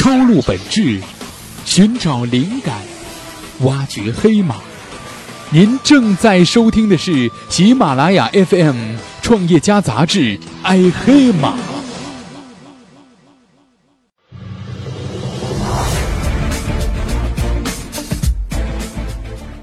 抄录本质，寻找灵感，挖掘黑马。您正在收听的是喜马拉雅 FM 创业家杂志《爱黑马》。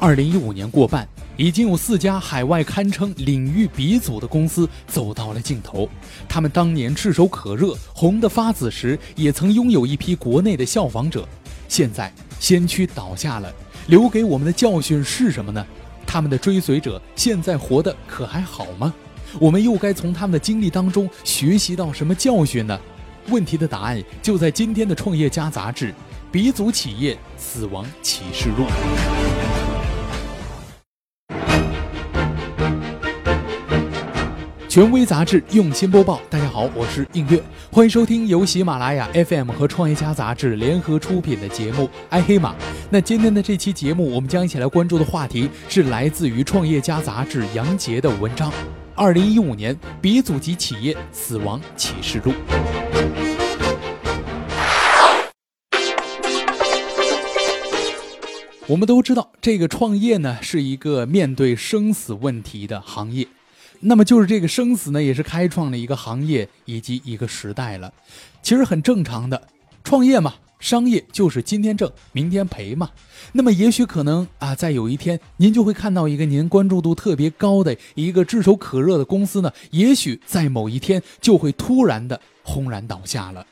二零一五年过半。已经有四家海外堪称领域鼻祖的公司走到了尽头。他们当年炙手可热、红得发紫时，也曾拥有一批国内的效仿者。现在先驱倒下了，留给我们的教训是什么呢？他们的追随者现在活得可还好吗？我们又该从他们的经历当中学习到什么教训呢？问题的答案就在今天的《创业家》杂志《鼻祖企业死亡启示录》。权威杂志用心播报，大家好，我是映月，欢迎收听由喜马拉雅 FM 和创业家杂志联合出品的节目《爱黑马》。那今天的这期节目，我们将一起来关注的话题是来自于创业家杂志杨杰的文章《二零一五年鼻祖级企业死亡启示录》。我们都知道，这个创业呢是一个面对生死问题的行业。那么就是这个生死呢，也是开创了一个行业以及一个时代了。其实很正常的，创业嘛，商业就是今天挣，明天赔嘛。那么也许可能啊，在有一天，您就会看到一个您关注度特别高的一个炙手可热的公司呢，也许在某一天就会突然的轰然倒下了。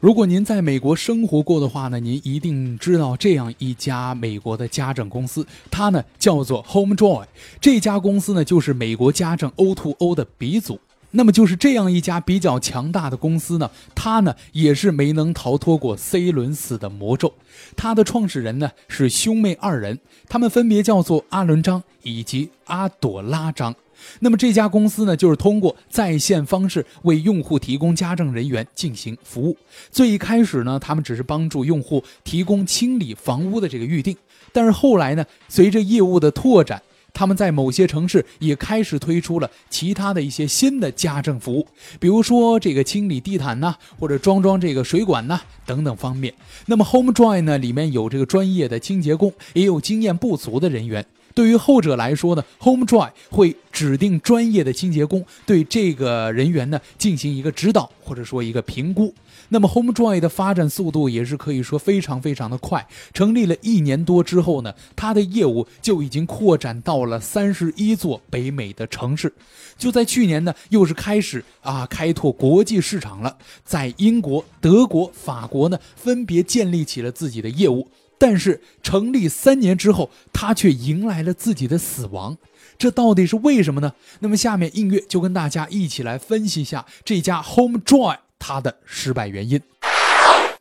如果您在美国生活过的话呢，您一定知道这样一家美国的家政公司，它呢叫做 HomeJoy。这家公司呢就是美国家政 O2O 的鼻祖。那么就是这样一家比较强大的公司呢，它呢也是没能逃脱过 C 轮死的魔咒。它的创始人呢是兄妹二人，他们分别叫做阿伦张以及阿朵拉张。那么这家公司呢，就是通过在线方式为用户提供家政人员进行服务。最一开始呢，他们只是帮助用户提供清理房屋的这个预定，但是后来呢，随着业务的拓展，他们在某些城市也开始推出了其他的一些新的家政服务，比如说这个清理地毯呐，或者装装这个水管呐等等方面。那么 Homejoy 呢，里面有这个专业的清洁工，也有经验不足的人员。对于后者来说呢，HomeDry 会指定专业的清洁工对这个人员呢进行一个指导或者说一个评估。那么 HomeDry 的发展速度也是可以说非常非常的快。成立了一年多之后呢，它的业务就已经扩展到了三十一座北美的城市。就在去年呢，又是开始啊开拓国际市场了，在英国、德国、法国呢分别建立起了自己的业务。但是成立三年之后，他却迎来了自己的死亡，这到底是为什么呢？那么下面映月就跟大家一起来分析一下这家 HomeJoy 它的失败原因。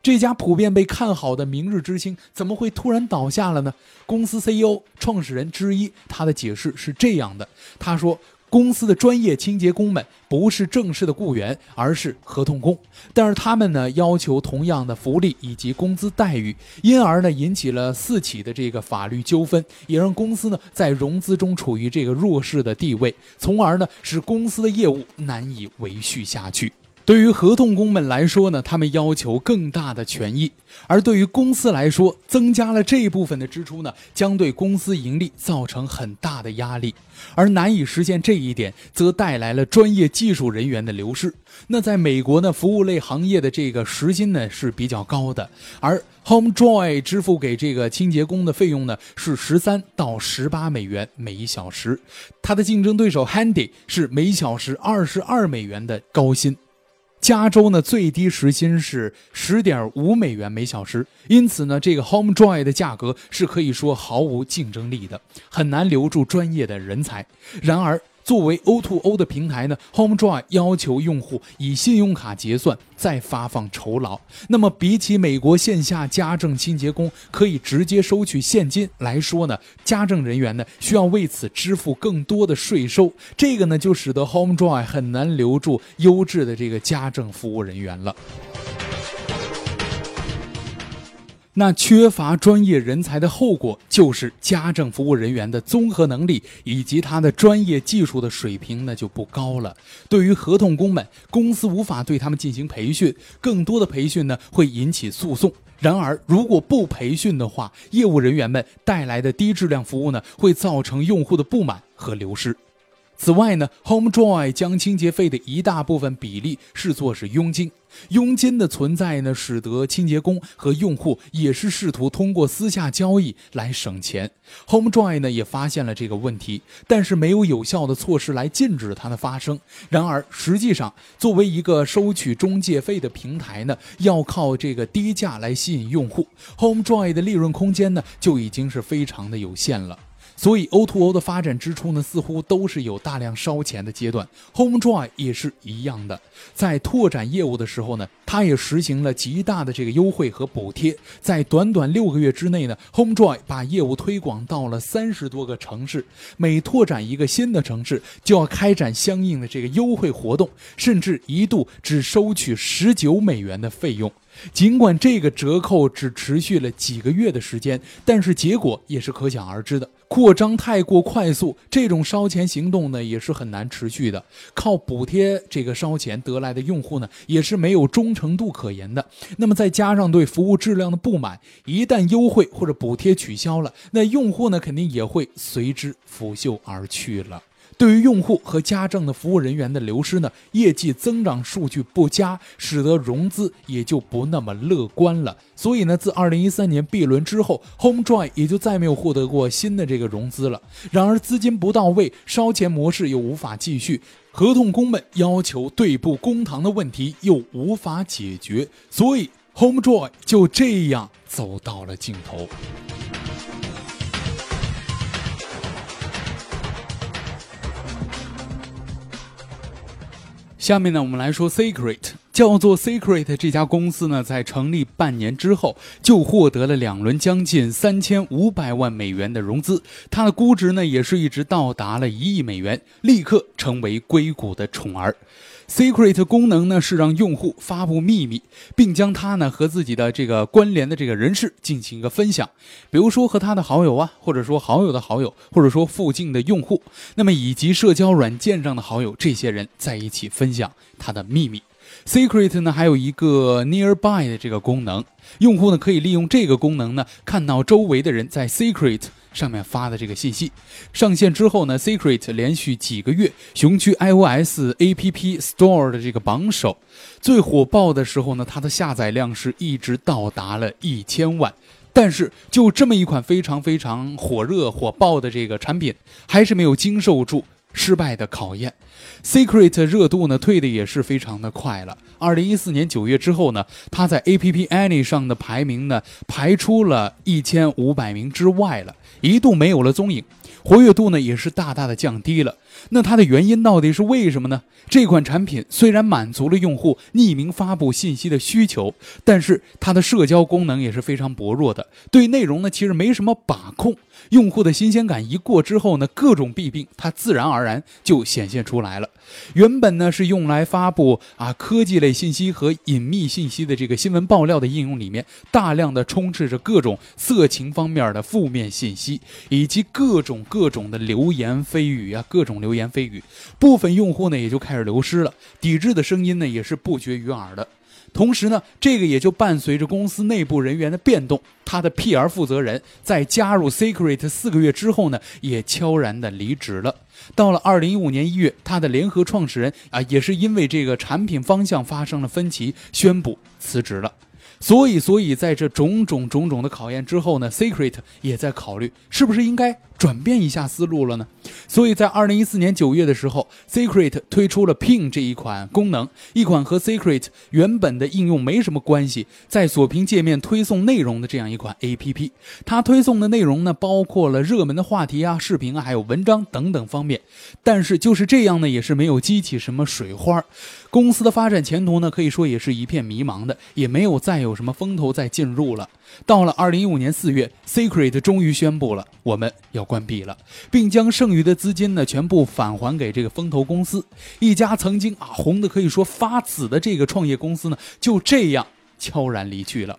这家普遍被看好的明日之星怎么会突然倒下了呢？公司 CEO 创始人之一他的解释是这样的，他说。公司的专业清洁工们不是正式的雇员，而是合同工。但是他们呢要求同样的福利以及工资待遇，因而呢引起了四起的这个法律纠纷，也让公司呢在融资中处于这个弱势的地位，从而呢使公司的业务难以维续下去。对于合同工们来说呢，他们要求更大的权益；而对于公司来说，增加了这一部分的支出呢，将对公司盈利造成很大的压力。而难以实现这一点，则带来了专业技术人员的流失。那在美国呢，服务类行业的这个时薪呢是比较高的，而 HomeJoy 支付给这个清洁工的费用呢是十三到十八美元每一小时，它的竞争对手 Handy 是每小时二十二美元的高薪。加州呢最低时薪是十点五美元每小时，因此呢，这个 HomeJoy 的价格是可以说毫无竞争力的，很难留住专业的人才。然而，作为 O2O 的平台呢，HomeJoy 要求用户以信用卡结算，再发放酬劳。那么，比起美国线下家政清洁工可以直接收取现金来说呢，家政人员呢需要为此支付更多的税收。这个呢，就使得 HomeJoy 很难留住优质的这个家政服务人员了。那缺乏专业人才的后果就是家政服务人员的综合能力以及他的专业技术的水平呢就不高了。对于合同工们，公司无法对他们进行培训，更多的培训呢会引起诉讼。然而，如果不培训的话，业务人员们带来的低质量服务呢会造成用户的不满和流失。此外呢，HomeJoy 将清洁费的一大部分比例视作是佣金。佣金的存在呢，使得清洁工和用户也是试图通过私下交易来省钱。HomeJoy 呢也发现了这个问题，但是没有有效的措施来禁止它的发生。然而，实际上作为一个收取中介费的平台呢，要靠这个低价来吸引用户，HomeJoy 的利润空间呢就已经是非常的有限了。所以，O2O 的发展之初呢，似乎都是有大量烧钱的阶段。HomeJoy 也是一样的，在拓展业务的时候呢，它也实行了极大的这个优惠和补贴。在短短六个月之内呢，HomeJoy 把业务推广到了三十多个城市。每拓展一个新的城市，就要开展相应的这个优惠活动，甚至一度只收取十九美元的费用。尽管这个折扣只持续了几个月的时间，但是结果也是可想而知的。扩张太过快速，这种烧钱行动呢也是很难持续的。靠补贴这个烧钱得来的用户呢，也是没有忠诚度可言的。那么再加上对服务质量的不满，一旦优惠或者补贴取消了，那用户呢肯定也会随之拂袖而去了。对于用户和家政的服务人员的流失呢，业绩增长数据不佳，使得融资也就不那么乐观了。所以呢，自二零一三年 B 轮之后，HomeJoy 也就再没有获得过新的这个融资了。然而资金不到位，烧钱模式又无法继续，合同工们要求对簿公堂的问题又无法解决，所以 HomeJoy 就这样走到了尽头。下面呢，我们来说 Secret，叫做 Secret 这家公司呢，在成立半年之后，就获得了两轮将近三千五百万美元的融资，它的估值呢，也是一直到达了一亿美元，立刻成为硅谷的宠儿。Secret 功能呢是让用户发布秘密，并将它呢和自己的这个关联的这个人士进行一个分享，比如说和他的好友啊，或者说好友的好友，或者说附近的用户，那么以及社交软件上的好友，这些人在一起分享他的秘密。Secret 呢还有一个 Nearby 的这个功能，用户呢可以利用这个功能呢看到周围的人在 Secret。上面发的这个信息上线之后呢，Secret 连续几个月雄居 iOS App Store 的这个榜首，最火爆的时候呢，它的下载量是一直到达了一千万。但是就这么一款非常非常火热火爆的这个产品，还是没有经受住失败的考验。Secret 热度呢退的也是非常的快了。二零一四年九月之后呢，它在 App Annie 上的排名呢排出了一千五百名之外了。一度没有了踪影，活跃度呢也是大大的降低了。那它的原因到底是为什么呢？这款产品虽然满足了用户匿名发布信息的需求，但是它的社交功能也是非常薄弱的，对内容呢其实没什么把控。用户的新鲜感一过之后呢，各种弊病它自然而然就显现出来了。原本呢是用来发布啊科技类信息和隐秘信息的这个新闻爆料的应用里面，大量的充斥着各种色情方面的负面信息，以及各种各种的流言蜚语啊，各种流言蜚语。部分用户呢也就开始流失了，抵制的声音呢也是不绝于耳的。同时呢，这个也就伴随着公司内部人员的变动。他的 PR 负责人在加入 Secret 四个月之后呢，也悄然的离职了。到了二零一五年一月，他的联合创始人啊，也是因为这个产品方向发生了分歧，宣布辞职了。所以，所以在这种种种种的考验之后呢，Secret 也在考虑是不是应该转变一下思路了呢？所以在二零一四年九月的时候，Secret 推出了 Ping 这一款功能，一款和 Secret 原本的应用没什么关系，在锁屏界面推送内容的这样一款 APP。它推送的内容呢，包括了热门的话题啊、视频啊，还有文章等等方面。但是就是这样呢，也是没有激起什么水花。公司的发展前途呢，可以说也是一片迷茫的，也没有再有什么风头再进入了。到了二零一五年四月，Secret 终于宣布了我们要关闭了，并将剩余的资金呢全部返还给这个风投公司。一家曾经啊红的可以说发紫的这个创业公司呢，就这样悄然离去了。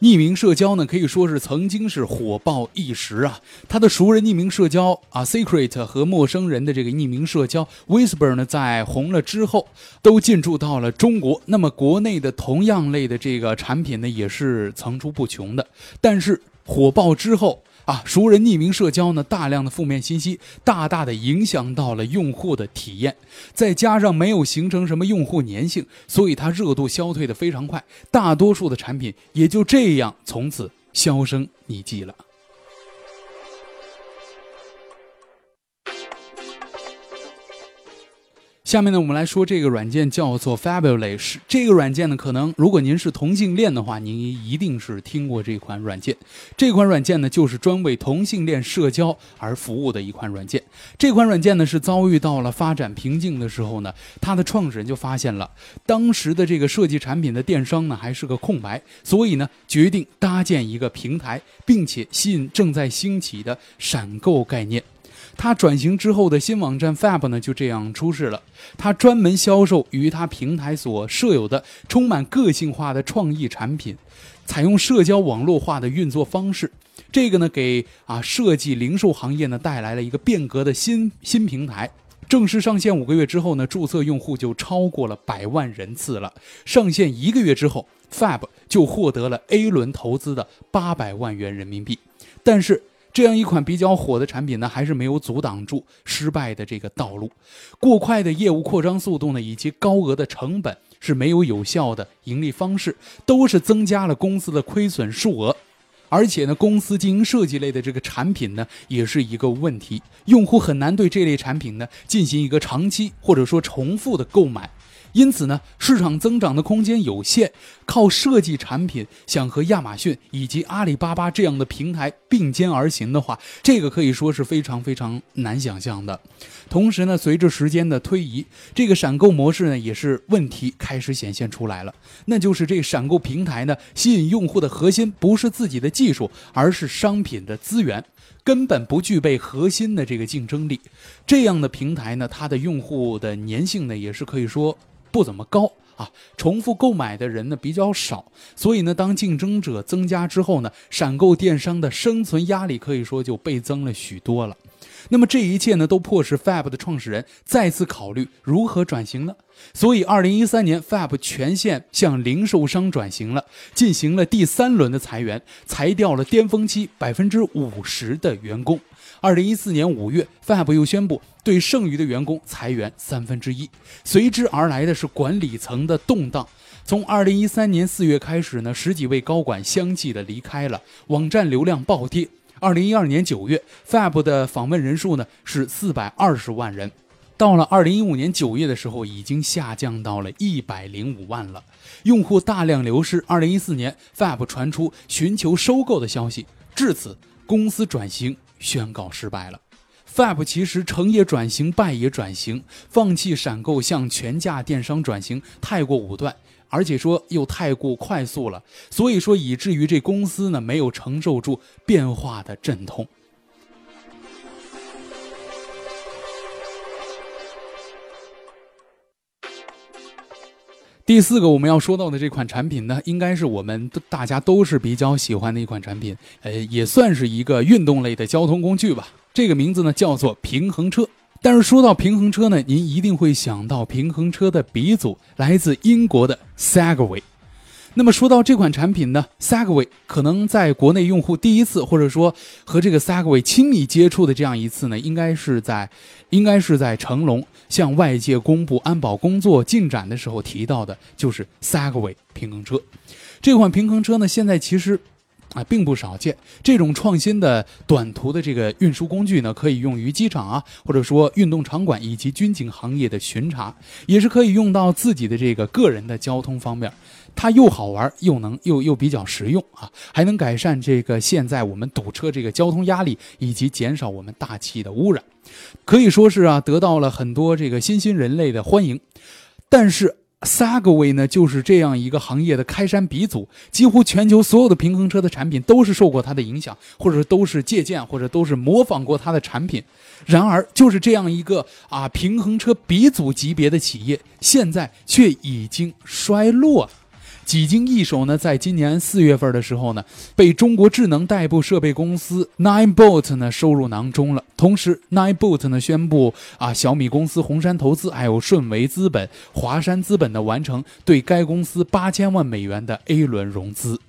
匿名社交呢，可以说是曾经是火爆一时啊。它的熟人匿名社交啊，Secret 和陌生人的这个匿名社交 Whisper 呢，在红了之后，都进驻到了中国。那么国内的同样类的这个产品呢，也是层出不穷的。但是火爆之后。啊，熟人匿名社交呢，大量的负面信息大大的影响到了用户的体验，再加上没有形成什么用户粘性，所以它热度消退的非常快，大多数的产品也就这样从此销声匿迹了。下面呢，我们来说这个软件叫做 Fabulous。这个软件呢，可能如果您是同性恋的话，您一定是听过这款软件。这款软件呢，就是专为同性恋社交而服务的一款软件。这款软件呢，是遭遇到了发展瓶颈的时候呢，它的创始人就发现了当时的这个设计产品的电商呢还是个空白，所以呢，决定搭建一个平台，并且吸引正在兴起的闪购概念。它转型之后的新网站 Fab 呢，就这样出世了。它专门销售与它平台所设有的充满个性化的创意产品，采用社交网络化的运作方式。这个呢，给啊设计零售行业呢带来了一个变革的新新平台。正式上线五个月之后呢，注册用户就超过了百万人次了。上线一个月之后，Fab 就获得了 A 轮投资的八百万元人民币。但是。这样一款比较火的产品呢，还是没有阻挡住失败的这个道路。过快的业务扩张速度呢，以及高额的成本是没有有效的盈利方式，都是增加了公司的亏损数额。而且呢，公司经营设计类的这个产品呢，也是一个问题，用户很难对这类产品呢进行一个长期或者说重复的购买。因此呢，市场增长的空间有限，靠设计产品想和亚马逊以及阿里巴巴这样的平台并肩而行的话，这个可以说是非常非常难想象的。同时呢，随着时间的推移，这个闪购模式呢也是问题开始显现出来了。那就是这闪购平台呢，吸引用户的核心不是自己的技术，而是商品的资源，根本不具备核心的这个竞争力。这样的平台呢，它的用户的粘性呢，也是可以说。不怎么高啊，重复购买的人呢比较少，所以呢，当竞争者增加之后呢，闪购电商的生存压力可以说就倍增了许多了。那么这一切呢，都迫使 Fab 的创始人再次考虑如何转型呢？所以，二零一三年，Fab 全线向零售商转型了，进行了第三轮的裁员，裁掉了巅峰期百分之五十的员工。二零一四年五月，Fab 又宣布对剩余的员工裁员三分之一，随之而来的是管理层的动荡。从二零一三年四月开始呢，十几位高管相继的离开了，网站流量暴跌。二零一二年九月，Fab 的访问人数呢是四百二十万人，到了二零一五年九月的时候，已经下降到了一百零五万了，用户大量流失。二零一四年，Fab 传出寻求收购的消息，至此公司转型宣告失败了。Fab 其实成也转型，败也转型，放弃闪购向全价电商转型太过武断。而且说又太过快速了，所以说以至于这公司呢没有承受住变化的阵痛。第四个我们要说到的这款产品呢，应该是我们大家都是比较喜欢的一款产品，呃，也算是一个运动类的交通工具吧。这个名字呢叫做平衡车。但是说到平衡车呢，您一定会想到平衡车的鼻祖来自英国的 Segway。那么说到这款产品呢，Segway 可能在国内用户第一次或者说和这个 Segway 亲密接触的这样一次呢，应该是在应该是在成龙向外界公布安保工作进展的时候提到的，就是 Segway 平衡车。这款平衡车呢，现在其实。啊，并不少见。这种创新的短途的这个运输工具呢，可以用于机场啊，或者说运动场馆以及军警行业的巡查，也是可以用到自己的这个个人的交通方面。它又好玩，又能又又比较实用啊，还能改善这个现在我们堵车这个交通压力，以及减少我们大气的污染，可以说是啊，得到了很多这个新兴人类的欢迎。但是。Segway 呢，就是这样一个行业的开山鼻祖，几乎全球所有的平衡车的产品都是受过它的影响，或者都是借鉴，或者都是模仿过它的产品。然而，就是这样一个啊平衡车鼻祖级别的企业，现在却已经衰落。几经易手呢，在今年四月份的时候呢，被中国智能代步设备公司 Ninebot 呢收入囊中了。同时，Ninebot 呢宣布啊，小米公司红杉投资还有顺为资本、华山资本的完成对该公司八千万美元的 A 轮融资。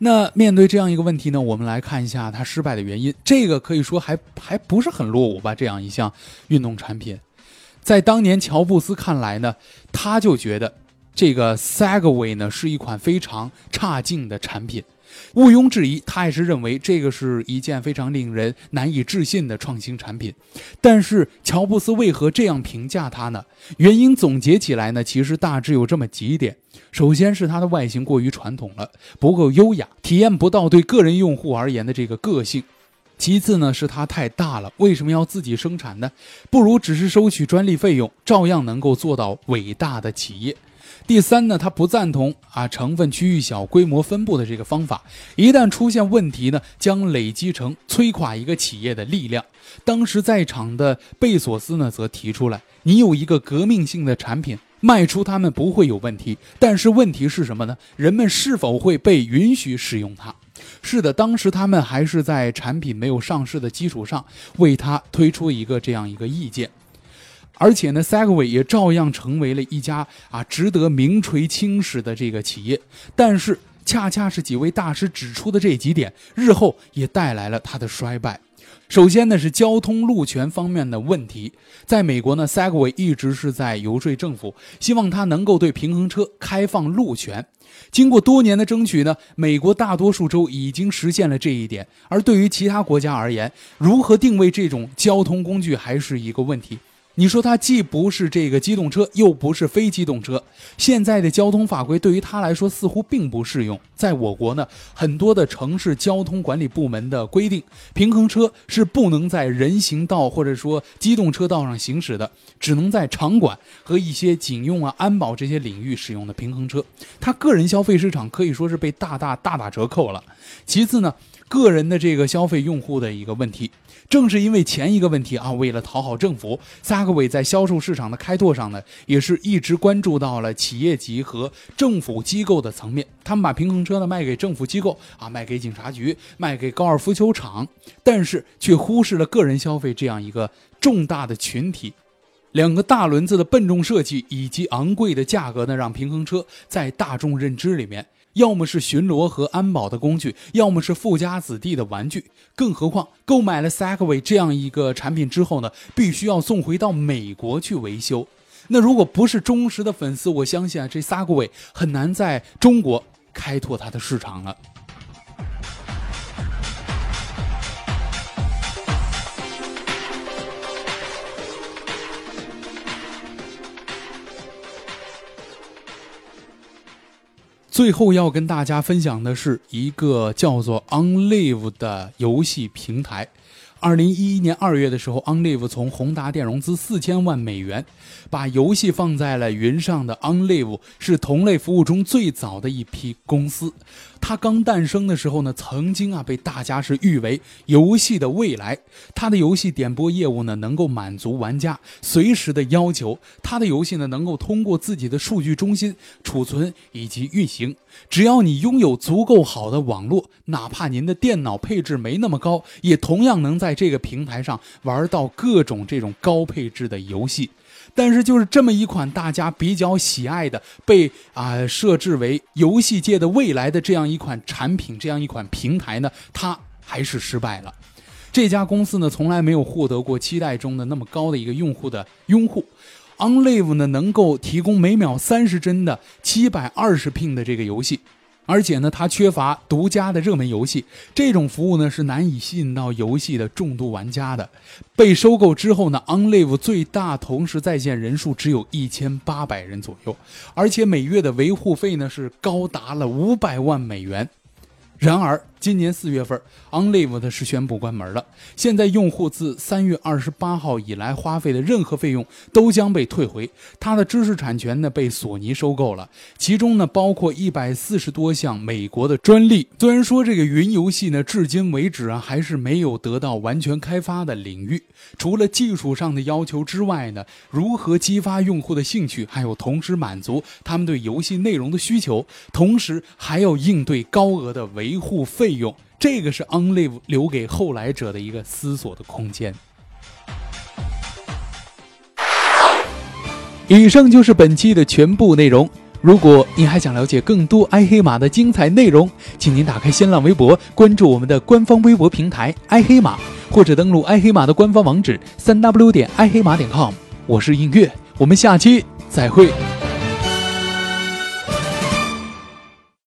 那面对这样一个问题呢，我们来看一下它失败的原因。这个可以说还还不是很落伍吧？这样一项运动产品，在当年乔布斯看来呢，他就觉得这个 Segway 呢是一款非常差劲的产品。毋庸置疑，他也是认为这个是一件非常令人难以置信的创新产品。但是乔布斯为何这样评价它呢？原因总结起来呢，其实大致有这么几点：首先是它的外形过于传统了，不够优雅，体验不到对个人用户而言的这个个性；其次呢是它太大了，为什么要自己生产呢？不如只是收取专利费用，照样能够做到伟大的企业。第三呢，他不赞同啊成分区域小、规模分布的这个方法。一旦出现问题呢，将累积成摧垮一个企业的力量。当时在场的贝索斯呢，则提出来：你有一个革命性的产品，卖出他们不会有问题。但是问题是什么呢？人们是否会被允许使用它？是的，当时他们还是在产品没有上市的基础上，为它推出一个这样一个意见。而且呢，Segway 也照样成为了一家啊值得名垂青史的这个企业。但是，恰恰是几位大师指出的这几点，日后也带来了它的衰败。首先呢，是交通路权方面的问题。在美国呢，Segway 一直是在游说政府，希望它能够对平衡车开放路权。经过多年的争取呢，美国大多数州已经实现了这一点。而对于其他国家而言，如何定位这种交通工具还是一个问题。你说它既不是这个机动车，又不是非机动车，现在的交通法规对于它来说似乎并不适用。在我国呢，很多的城市交通管理部门的规定，平衡车是不能在人行道或者说机动车道上行驶的，只能在场馆和一些警用啊、安保这些领域使用的平衡车。它个人消费市场可以说是被大大大打折扣了。其次呢。个人的这个消费用户的一个问题，正是因为前一个问题啊，为了讨好政府，萨克韦在销售市场的开拓上呢，也是一直关注到了企业级和政府机构的层面。他们把平衡车呢卖给政府机构啊，卖给警察局，卖给高尔夫球场，但是却忽视了个人消费这样一个重大的群体。两个大轮子的笨重设计以及昂贵的价格呢，让平衡车在大众认知里面。要么是巡逻和安保的工具，要么是富家子弟的玩具。更何况，购买了 Segway 这样一个产品之后呢，必须要送回到美国去维修。那如果不是忠实的粉丝，我相信啊，这 Segway 很难在中国开拓它的市场了。最后要跟大家分享的是一个叫做 OnLive 的游戏平台。二零一一年二月的时候，OnLive 从宏达电融资四千万美元，把游戏放在了云上的 OnLive 是同类服务中最早的一批公司。它刚诞生的时候呢，曾经啊被大家是誉为游戏的未来。它的游戏点播业务呢，能够满足玩家随时的要求。它的游戏呢，能够通过自己的数据中心储存以及运行。只要你拥有足够好的网络，哪怕您的电脑配置没那么高，也同样能在这个平台上玩到各种这种高配置的游戏。但是，就是这么一款大家比较喜爱的、被啊设置为游戏界的未来的这样一款产品、这样一款平台呢，它还是失败了。这家公司呢，从来没有获得过期待中的那么高的一个用户的拥护。OnLive 呢，能够提供每秒三十帧的七百二十 p 的这个游戏。而且呢，它缺乏独家的热门游戏，这种服务呢是难以吸引到游戏的重度玩家的。被收购之后呢，OnLive 最大同时在线人数只有一千八百人左右，而且每月的维护费呢是高达了五百万美元。然而今年四月份，OnLive 的是宣布关门了。现在用户自三月二十八号以来花费的任何费用都将被退回。它的知识产权呢被索尼收购了，其中呢包括一百四十多项美国的专利。虽然说这个云游戏呢至今为止啊还是没有得到完全开发的领域，除了技术上的要求之外呢，如何激发用户的兴趣，还有同时满足他们对游戏内容的需求，同时还要应对高额的维护费。费用，这个是 OnLive 留给后来者的一个思索的空间。以上就是本期的全部内容。如果您还想了解更多爱黑马的精彩内容，请您打开新浪微博，关注我们的官方微博平台爱黑马，或者登录爱黑马的官方网址三 w 点爱黑马点 com。我是映月，我们下期再会。